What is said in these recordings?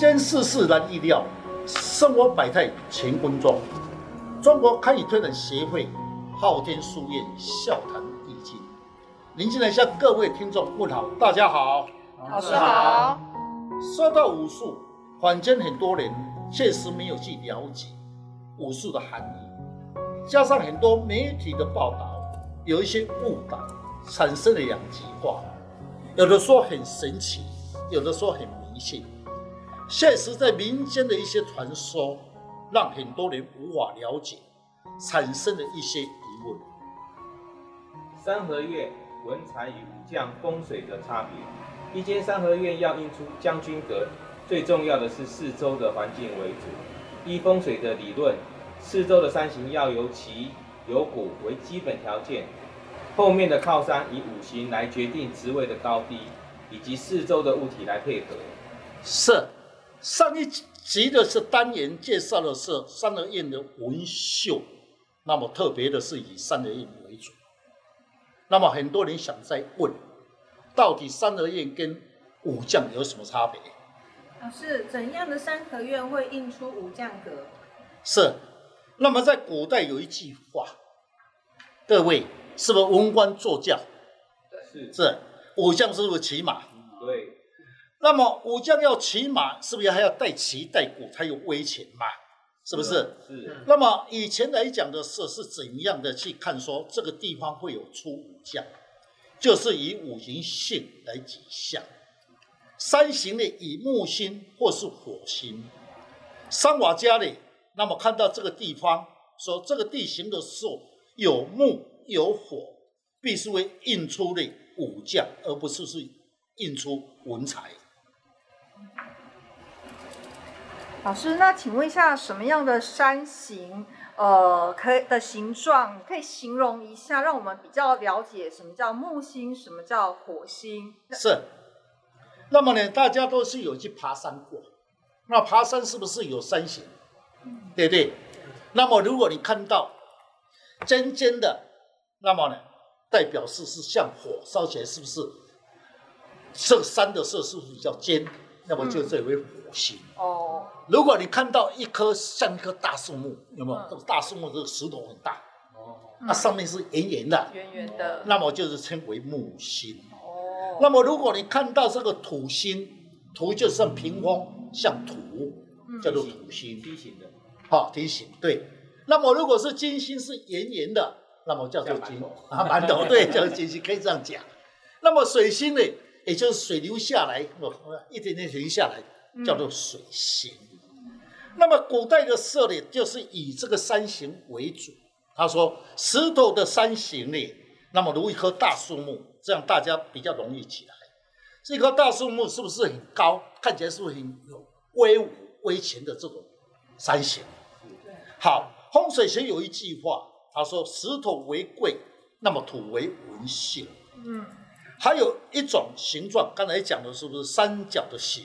间世事难预料，生活百态乾坤中。中国堪舆推展协会昊天书院笑谈易经，您进来向各位听众问好，大家好，老师好。说到武术，坊间很多人确实没有去了解武术的含义，加上很多媒体的报道，有一些误导，产生了两极化，有的说很神奇，有的说很迷信。现实，在民间的一些传说，让很多人无法了解，产生了一些疑问。三合院文才与武将风水的差别，一间三合院要印出将军格，最重要的是四周的环境为主。依风水的理论，四周的山形要由奇有古为基本条件，后面的靠山以五行来决定职位的高低，以及四周的物体来配合。是。上一集的是单元介绍的是三合院的纹绣，那么特别的是以三合院为主。那么很多人想再问，到底三合院跟武将有什么差别？老师，怎样的三合院会印出武将格？是。那么在古代有一句话，各位是不是文官坐轿？是。是。武将是不是骑马？对。那么武将要骑马，是不是还要带旗带鼓才有威权嘛？是不是？是。那么以前来讲的是是怎样的去看说这个地方会有出武将，就是以五行性来指向。山形呢，以木星或是火星。三瓦家里，那么看到这个地方说这个地形的时候有木有火，必须会印出的武将，而不是是印出文采。老师，那请问一下，什么样的山形，呃，可以的形状，可以形容一下，让我们比较了解什么叫木星，什么叫火星？是。那么呢，大家都是有去爬山过，那爬山是不是有山形？嗯、对不对？那么如果你看到尖尖的，那么呢，代表是是像火烧起来，是不是？这山的色是不是比较尖？那么就这为火星。哦、嗯。如果你看到一棵像一棵大树木，有没有？这个大树木这个石头很大，哦，那上面是圆圆的，圆圆的，那么就是称为木星。哦。那么如果你看到这个土星，土就像屏风，像土，叫做土星。梯形的。好，梯形对。那么如果是金星是圆圆的，那么叫做金啊，馒头对，叫做金星，可以这样讲。那么水星呢？也就是水流下来，一点点流下来，叫做水形。嗯、那么古代的社呢，就是以这个山形为主。他说石头的山形呢，那么如一棵大树木，这样大家比较容易起来。这棵大树木是不是很高？看起来是不是很有威武威权的这种山形？好，风水学有一句话，他说石头为贵，那么土为文秀。嗯。还有一种形状，刚才讲的是不是三角的形？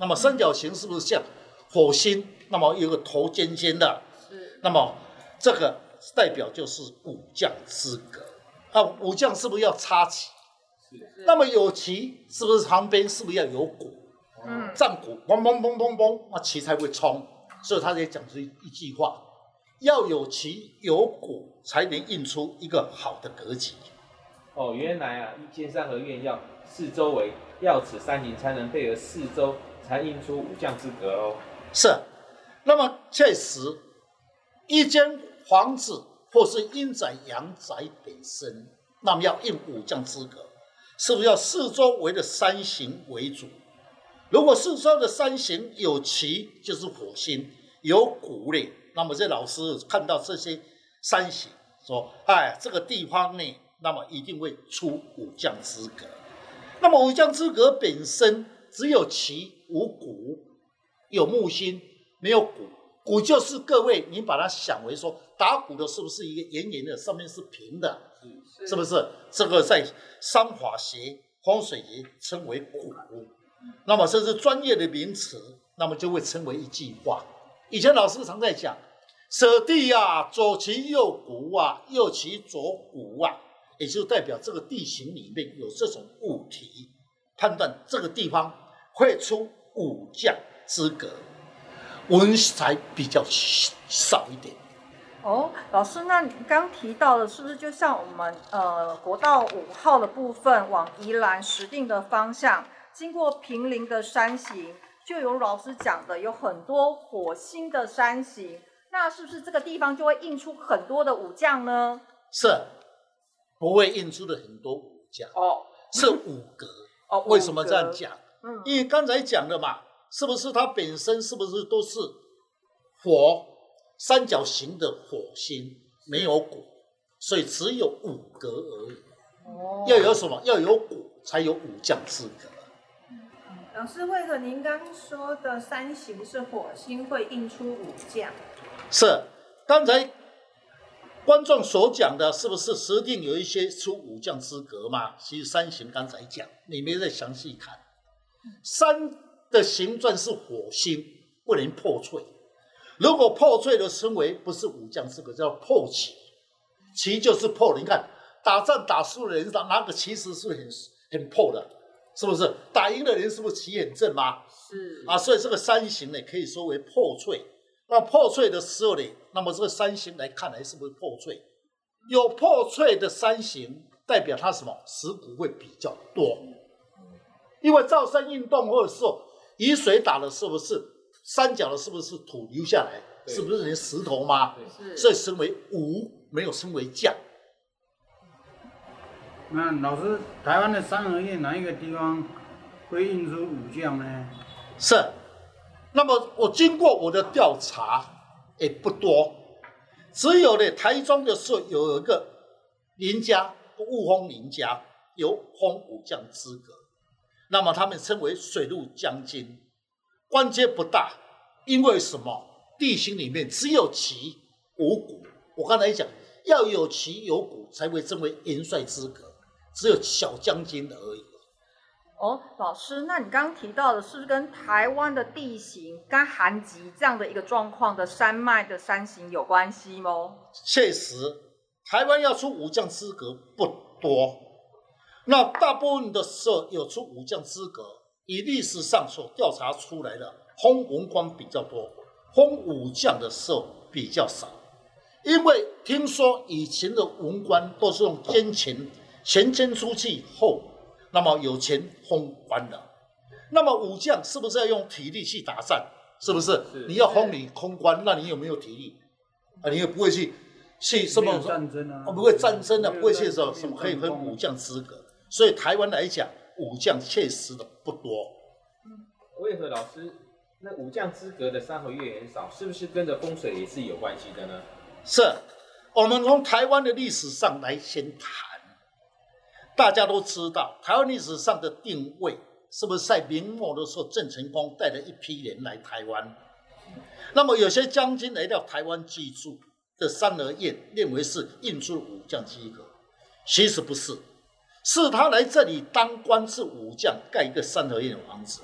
那么三角形是不是像火星？那么有个头尖尖的，是。那么这个代表就是武将之格。啊，武将是不是要插旗？是。那么有旗，是不是旁边是不是要有鼓？嗯。战鼓，嘣嘣嘣嘣嘣，那旗才会冲。所以他也讲出一句话：要有旗有鼓，才能印出一个好的格局。哦，原来啊，一间三合院要四周围要此山形才能配合四周，才印出武将之格哦。是，那么确实，一间房子或是阴宅阳宅本身，那么要印武将之格，是不是要四周围的山形为主？如果四周的山形有旗，就是火星；有鼓嘞，那么这老师看到这些山形，说：“哎，这个地方呢。”那么一定会出武将之格。那么武将之格本身只有旗无骨，有木星没有骨。骨就是各位，你把它想为说打鼓的，是不是一个圆圆的，上面是平的？是，是不是？这个在商法学、风水学称为鼓。那么这是专业的名词，那么就会称为一句话。以前老师常在讲：舍地呀，左其右鼓啊，右其左鼓啊。也就代表这个地形里面有这种物体，判断这个地方会出武将，资格，文才比较少一点。哦，老师，那你刚提到的，是不是就像我们呃国道五号的部分往宜兰石定的方向，经过平林的山形，就有老师讲的有很多火星的山形，那是不是这个地方就会印出很多的武将呢？是，不会印出的很多武将哦，是五格哦。为什么这样讲？嗯，因为刚才讲的嘛，是不是它本身是不是都是火？三角形的火星没有骨，所以只有五格而已。哦，要有什么？要有骨，才有武将资格。老师，为何您刚说的三形是火星会印出武将？是，刚才观众所讲的，是不是石定有一些出武将资格嘛？其实三形刚才讲，你没再详细看。山的形状是火星，不能破碎。如果破碎的称为不是武将资格，叫破旗，旗就是破。你看打仗打输的人，拿拿个旗子是很很破的，是不是？打赢的人是不是旗很正吗？是啊，所以这个三形呢，可以说为破碎。那破碎的时候呢，那么这个山形来看来是不是破碎？有破碎的山形，代表它什么？石骨会比较多，因为造山运动或者说雨水打的是不是？山脚的是不是土流下来？是不是连石头吗？所以称为武，没有称为将。那老师，台湾的三合院哪一个地方会印出武将呢？是。那么我经过我的调查，也不多，只有呢台中的时候有一个林家雾峰林家有封武将资格，那么他们称为水陆将军。关节不大，因为什么？地形里面只有旗无鼓。我刚才讲，要有旗有鼓才会称为元帅资格，只有小将军的而已。哦，老师，那你刚刚提到的是不是跟台湾的地形、跟寒极这样的一个状况的山脉的山形有关系吗？确实，台湾要出武将资格不多，那大部分的时候有出武将资格。以历史上所调查出来的，封文官比较多，封武将的时候比较少，因为听说以前的文官都是用捐钱，钱捐出去后，那么有钱封官的，那么武将是不是要用体力去打仗？是不是？是你要封你空官，那你有没有体力？啊，你也不会去去什么战争啊？不会战争的，不会去什么什么可以分武将资格？所以台湾来讲。武将确实的不多，为何老师那武将资格的三合月很少？是不是跟着风水也是有关系的呢？是，我们从台湾的历史上来先谈。大家都知道，台湾历史上的定位是不是在明末的时候，郑成功带了一批人来台湾？那么有些将军来到台湾居住的三合院，认为是印出武将资格，其实不是。是他来这里当官，是武将盖一个三合院的房子，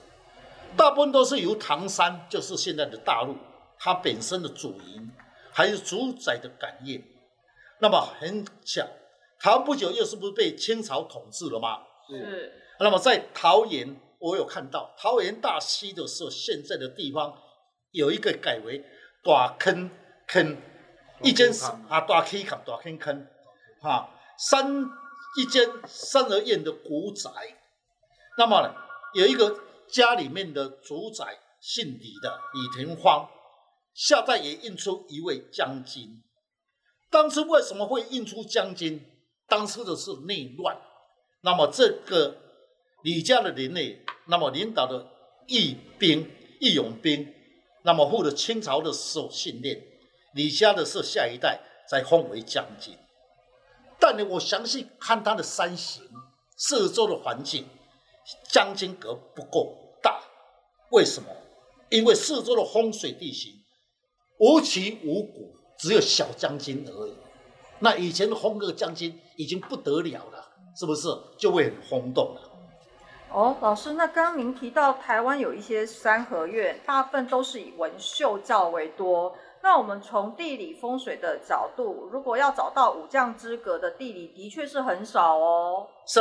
大部分都是由唐山，就是现在的大陆，它本身的主营还有主宰的感应。那么很巧，台湾不久又是不是被清朝统治了吗？是。那么在桃园，我有看到桃园大溪的时候，现在的地方有一个改为大坑坑，一间啊大溪坎大坑坑，哈三。一间三合院的古宅，那么呢，有一个家里面的主宰姓李的李廷芳，下代也印出一位将军。当初为什么会印出将军？当初的是内乱，那么这个李家的人呢，那么领导的义兵义勇兵，那么获得清朝的时候训练，李家的是下一代再封为将军。但呢，我详细看他的山形，四周的环境，将军阁不够大。为什么？因为四周的风水地形无旗无鼓，只有小将军而已。那以前的封个将军已经不得了了，是不是？就会很轰动了。哦，老师，那刚刚您提到台湾有一些三合院，大部分都是以文秀教为多。那我们从地理风水的角度，如果要找到武将之格的地理，的确是很少哦。是。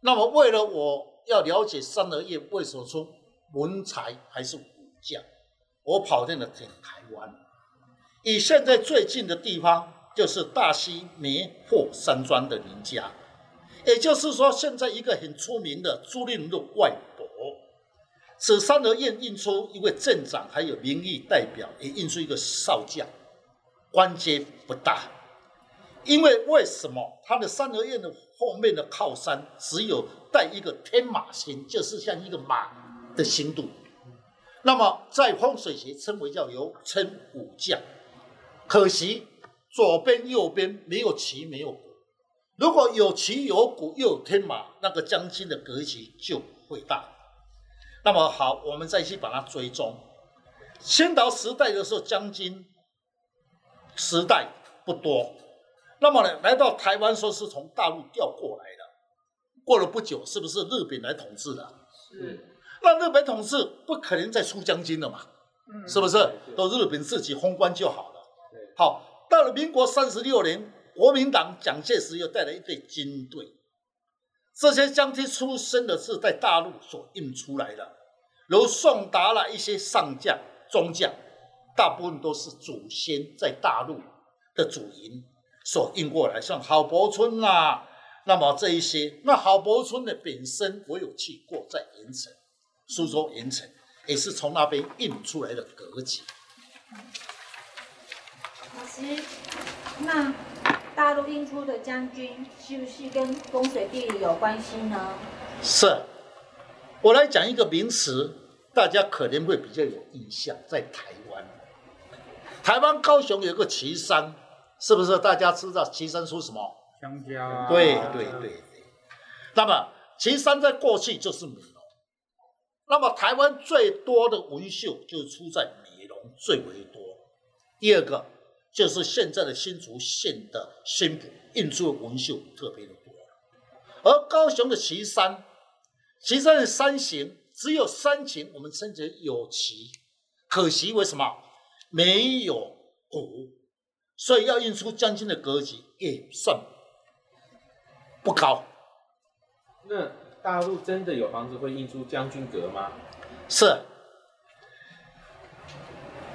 那么为了我要了解三合院为什么说文才还是武将，我跑进了台湾。以现在最近的地方，就是大溪梅破山庄的林家，也就是说，现在一个很出名的朱令禄外婆。此三合院印出一位镇长，还有民意代表，也印出一个少将，官阶不大。因为为什么他的三合院的后面的靠山只有带一个天马星，就是像一个马的星度？那么在风水学称为叫有称武将，可惜。左边、右边没有旗，没有鼓。如果有旗、有鼓，又有天马，那个将军的格局就会大。那么好，我们再去把它追踪。清朝时代的时候，将军时代不多。那么呢，来到台湾，说是从大陆调过来的。过了不久，是不是日本来统治的？是。那日本统治不可能再出将军了嘛？嗯，是不是？都日本自己封官就好了。对，好。到了民国三十六年，国民党蒋介石又带来一队军队，这些将军出身的是在大陆所印出来的，如宋达了一些上将、中将，大部分都是祖先在大陆的祖营所印过来，像郝柏村啊，那么这一些，那郝柏村的本身我有去过，在盐城，苏州盐城，也是从那边印出来的格局。那大陆印出的将军是不是跟风水地理有关系呢？是，我来讲一个名词，大家可能会比较有印象，在台湾，台湾高雄有个旗山，是不是？大家知道旗山出什么？香蕉。对对对对。那么旗山在过去就是美浓，那么台湾最多的纹绣就出在美浓最为多。第二个。就是现在的新竹县的新埔印出的文秀特别的多，而高雄的旗山，旗山的山形只有山形，我们称之为有旗，可惜为什么没有鼓？所以要印出将军的格局也算不高。那大陆真的有房子会印出将军格吗？是。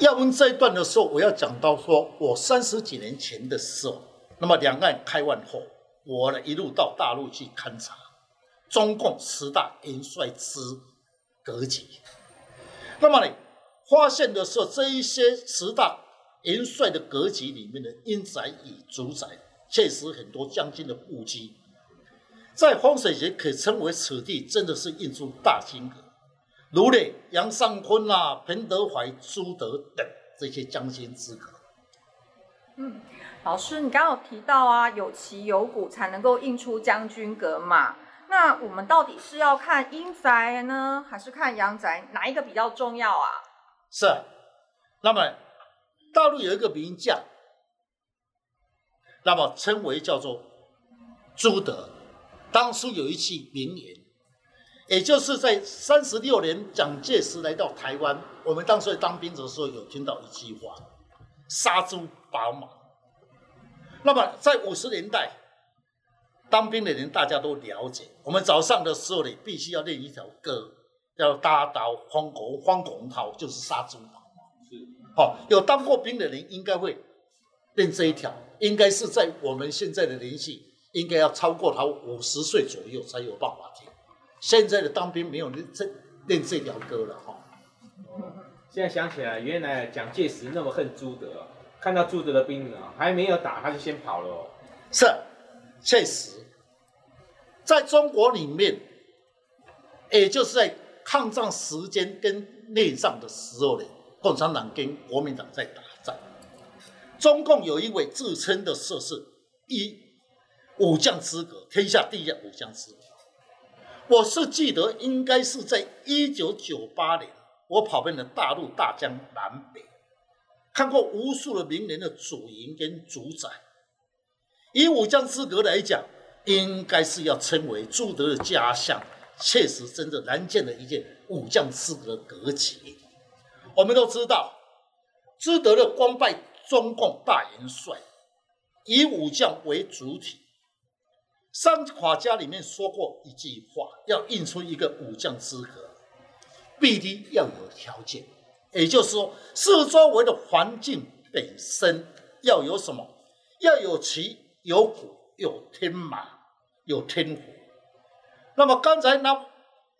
要问这一段的时候，我要讲到说，我三十几年前的时候，那么两岸开完后，我呢一路到大陆去勘察中共十大元帅之格局。那么呢，发现的时候，这一些十大元帅的格局里面的阴宅与主宅，确实很多将军的故居，在风水学可称为此地真的是印出大金格。如嘞杨尚昆啊、彭德怀、朱德等这些将军资格。嗯，老师，你刚刚有提到啊，有旗有鼓才能够印出将军格嘛？那我们到底是要看阴宅呢，还是看阳宅？哪一个比较重要啊？是。那么大陆有一个名将，那么称为叫做朱德，当初有一句名言。也就是在三十六年，蒋介石来到台湾，我们当时当兵的时候有听到一句话：“杀猪拔毛。”那么在五十年代，当兵的人大家都了解，我们早上的时候呢，必须要练一条歌，叫“大刀放狗放狗头”，就是杀猪拔毛。是，好，有当过兵的人应该会练这一条，应该是在我们现在的年纪，应该要超过他五十岁左右才有办法。现在的当兵没有练这练这条歌了哈。现在想起来，原来蒋介石那么恨朱德，看到朱德的兵啊还没有打，他就先跑了哦。是，确实，在中国里面，也就是在抗战时间跟内战的时候呢，共产党跟国民党在打仗。中共有一位自称的说是一武将资格，天下第一武将资格。我是记得，应该是在一九九八年，我跑遍了大陆大江南北，看过无数的名人的祖营跟主宰。以武将之格来讲，应该是要称为朱德的家乡，确实真的难见的一件武将之格的格局。我们都知道，朱德的官拜中共大元帅，以武将为主体。三法家里面说过一句话：要印出一个武将资格，必须要有条件。也就是说，四周围的环境本身要有什么？要有其有谷，有天马，有天虎。那么刚才那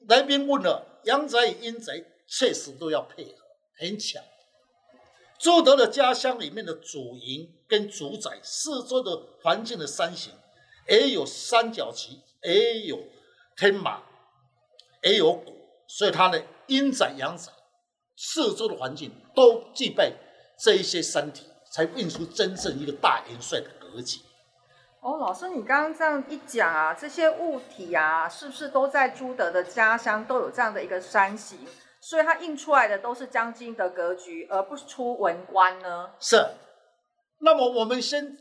来宾问了，阳宅与阴宅确实都要配合，很巧。朱德的家乡里面的主营跟主宅四周的环境的山形，也有三角旗，也有天马，也有鼓，所以它的阴宅、阳宅四周的环境都具备这一些山体，才印出真正一个大元帅的格局。哦，老师，你刚刚这样一讲啊，这些物体啊，是不是都在朱德的家乡都有这样的一个山形？所以它印出来的都是将军的格局，而不出文官呢？是。那么我们先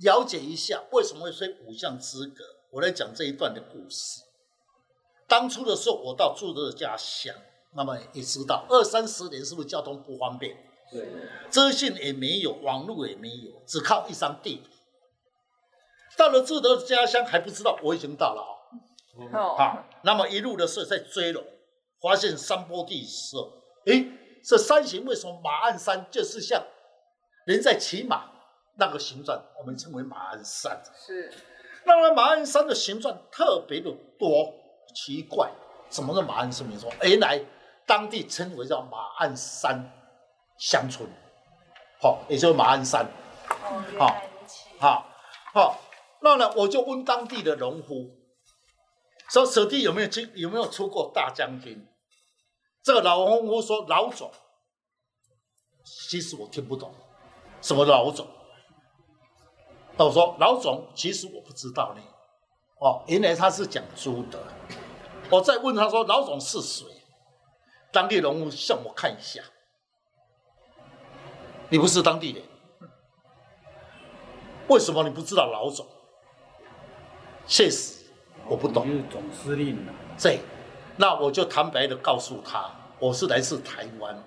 了解一下为什么会说五项资格。我来讲这一段的故事。当初的时候，我到朱德的家乡，那么也知道二三十年是不是交通不方便？对。资讯也没有，网络也没有，只靠一张地图。到了朱德的家乡还不知道我已经到了啊、哦。好，那么一路的时候在追龙。发现山坡地的时候，诶，这山形为什么马鞍山就是像人在骑马那个形状？我们称为马鞍山。是，那么马鞍山的形状特别的多，奇怪，怎么个马鞍山没错？原来当地称为叫马鞍山乡村，好，也就是马鞍山。哦，好，好，好，那呢，我就问当地的农夫。说此地有没有出有没有出过大将军？这个老农夫说老总，其实我听不懂，什么老总？那我说老总，其实我不知道呢。哦，原来他是讲朱德。我再问他说老总是谁？当地人物向我看一下，你不是当地人，为什么你不知道老总？确实。我不懂，就是总司令了。对，那我就坦白的告诉他，我是来自台湾。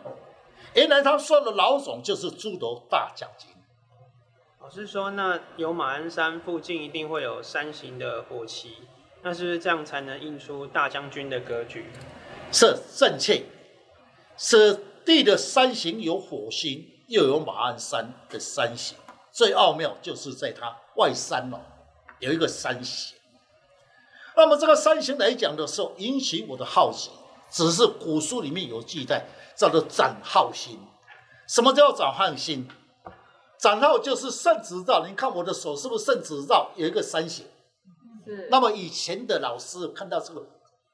原来他说的老总就是朱德大将军。老师说，那有马鞍山附近一定会有山形的火旗，那是不是这样才能印出大将军的格局？是正确。此地的山形有火星，又有马鞍山的山形，最奥妙就是在它外山哦，有一个山形。那么这个山形来讲的时候，引起我的好奇，只是古书里面有记载，叫做展号星。什么叫展号星？展号就是圣旨绕，你看我的手是不是圣旨绕有一个山形？是。那么以前的老师看到这个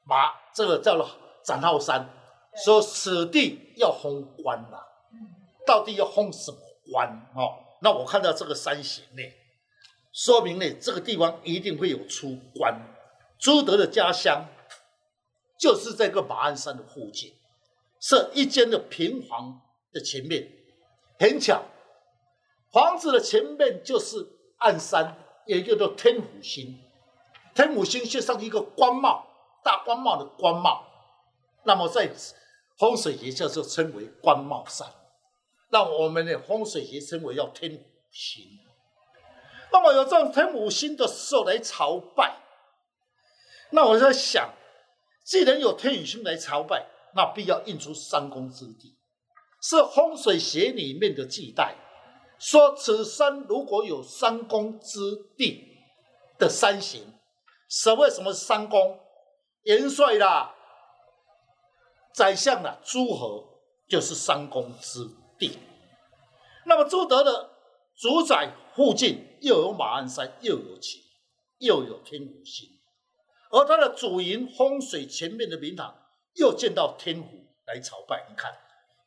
马，这个叫做展号山，说此地要封官呐，到底要封什么官？哦，那我看到这个山形呢，说明呢这个地方一定会有出关。朱德的家乡就是这个马鞍山的附近，是一间的平房的前面，很巧，房子的前面就是暗山，也叫做天府星，天府星就像一个官帽，大官帽的官帽，那么在风水学叫做称为官帽山，那我们的风水学称为叫天虎星，那么有这种天虎星的时候来朝拜。那我在想，既然有天宇星来朝拜，那必要印出三公之地，是风水学里面的忌代，说此山如果有三公之地的山形，所谓什么三公？元帅啦，宰相啦，诸侯就是三公之地。那么朱德的主宰附近又有马鞍山，又有旗，又有天虎星。而他的主营风水前面的明堂，又见到天府来朝拜。你看，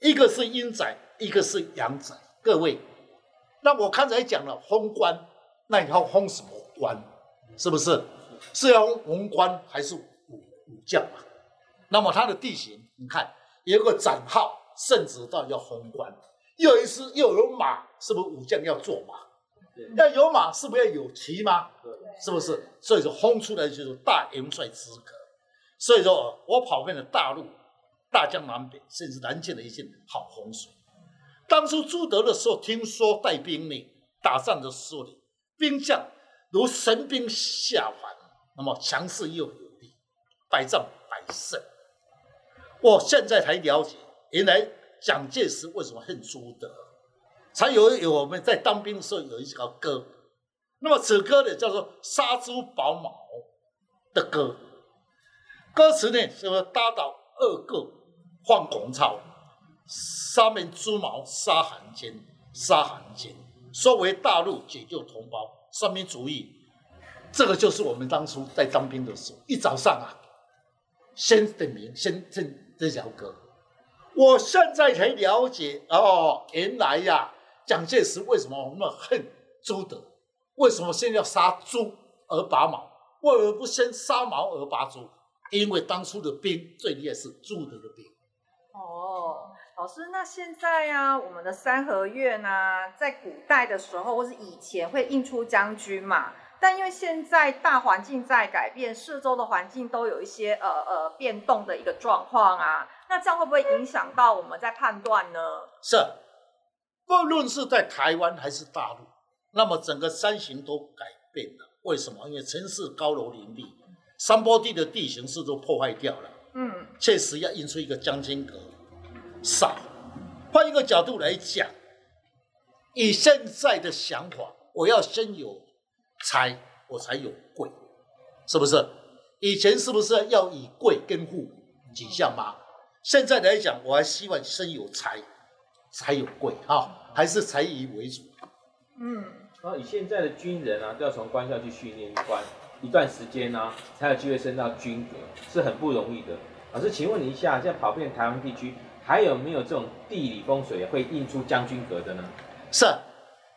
一个是阴宅，一个是阳宅。各位，那我刚才讲了封官，那你要封什么官？是不是？是要封文官还是武武将啊？那么它的地形，你看有一个展号，甚至到要封官，又一次又有马，是不是武将要坐马？要有马，是不是要有骑吗？是不是？所以说，轰出来就是大元帅资格。所以说，我跑遍了大陆、大江南北，甚至南京的一些好洪水。当初朱德的时候，听说带兵呢，打仗的时候呢，兵将如神兵下凡，那么强势又有力，百战百胜。我现在才了解，原来蒋介石为什么恨朱德，才有有我们在当兵的时候有一首歌，那么此歌呢叫做《杀猪保毛》的歌，歌词呢是说打倒二个放孔操，杀灭朱毛杀汉奸，杀汉奸，收为大陆解救同胞，三民主义，这个就是我们当初在当兵的时候，一早上啊，先点名，先唱这条歌。我现在才了解哦，原来呀，蒋介石为什么那么恨朱德？为什么先要杀朱而拔毛？为何不先杀毛而拔朱？因为当初的兵最厉害是朱德的兵。哦，老师，那现在呀、啊，我们的三合院呢、啊，在古代的时候或是以前会印出将军嘛？但因为现在大环境在改变，四周的环境都有一些呃呃变动的一个状况啊，那这样会不会影响到我们在判断呢？是，不论是在台湾还是大陆，那么整个山形都改变了。为什么？因为城市高楼林立，山坡地的地形是都破坏掉了。嗯，确实要印出一个将军阁，少。换一个角度来讲，以现在的想法，我要先有。财我才有贵，是不是？以前是不是要以贵跟富几项吗？现在来讲，我还希望先有财才有贵啊，还是财以为主。嗯，然后以现在的军人啊，都要从官校去训练一段一段时间呢、啊，才有机会升到军阁，是很不容易的。老师，请问你一下，现在跑遍台湾地区，还有没有这种地理风水会印出将军阁的呢？是。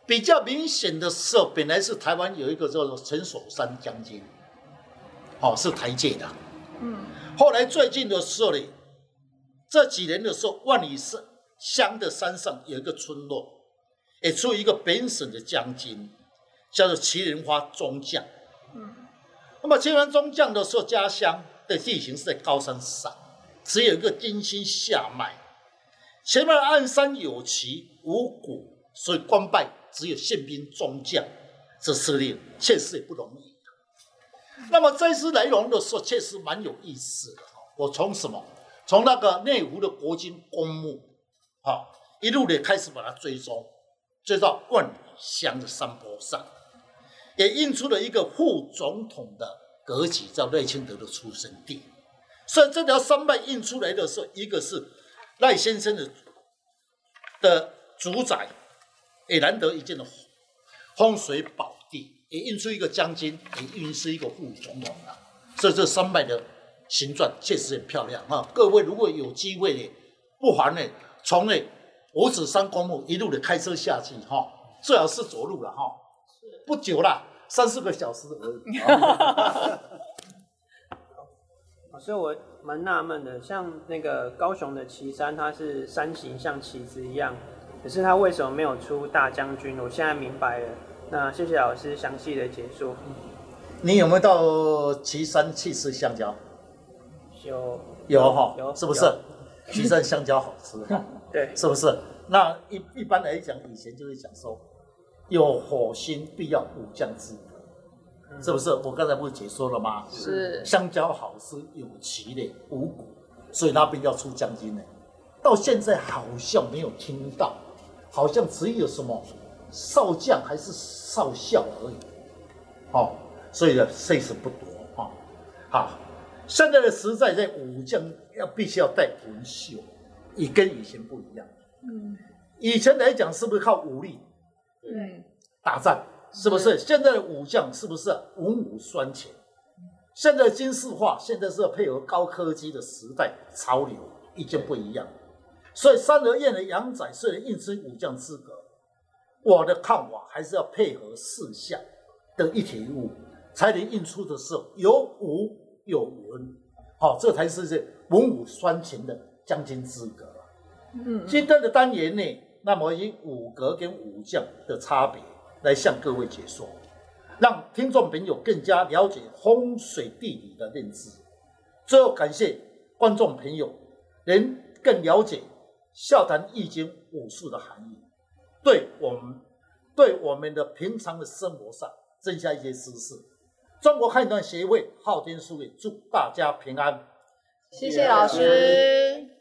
比较明显的时候，本来是台湾有一个叫做陈守山将军，哦，是台界的。嗯。后来最近的时候呢，这几年的时候，万里山乡的山上有一个村落，也出一个本省的将军，叫做麒麟花中将。嗯。那么祁连花中将的时候，家乡的地形是在高山上，只有一个金星下脉，前面的暗山有旗无鼓，所以官拜。只有宪兵中将这司令，确实也不容易。那么这次来龙的时候，确实蛮有意思的。我从什么？从那个内湖的国军公墓，哈，一路的开始把它追踪，追到万里乡的山坡上，也印出了一个副总统的格局，叫赖清德的出生地。所以这条山脉印出来的时候，一个是赖先生的的主宰。也难得一见的风水宝地，也印出一个将军，也印出一个副总统啊。所以这山脉的形状确实很漂亮啊！各位如果有机会呢，不妨呢，从呢五指山公墓一路的开车下去哈，最好是走路了哈，不久了，三四个小时而已。所以，我蛮纳闷的，像那个高雄的旗山，它是山形像旗子一样。可是它为什么没有出大将军？我现在明白了。那谢谢老师详细的解说。你有没有到旗山去吃香蕉？有有哈，有是不是？旗山香蕉好吃哈，对，是不是？那一一般来讲，以前就是讲说，有火星必要武将之格，是不是？我刚才不是解说了吗？是。香蕉好是，有旗的五谷，所以那边要出将军呢。到现在好像没有听到。好像只有什么少将还是少校而已，哦，所以呢，岁数不多啊。好，现在的时代在武将要必须要带文绣，也跟以前不一样。嗯，以前来讲是不是靠武力？嗯，打仗是不是？现在的武将是不是文武双全？现在军事化，现在是要配合高科技的时代潮流，已经不一样。所以三合院的阳宅虽然应征武将资格，我的看法还是要配合四象的一体一物，才能印出的时候有武有文，好，这才是这文武双全的将军资格。嗯，今天的单元呢，那么以武格跟武将的差别来向各位解说，让听众朋友更加了解风水地理的认知。最后感谢观众朋友能更了解。笑谈易经武术的含义，对我们对我们的平常的生活上增加一些知识。中国汉传协会昊天书院祝大家平安，谢谢老师。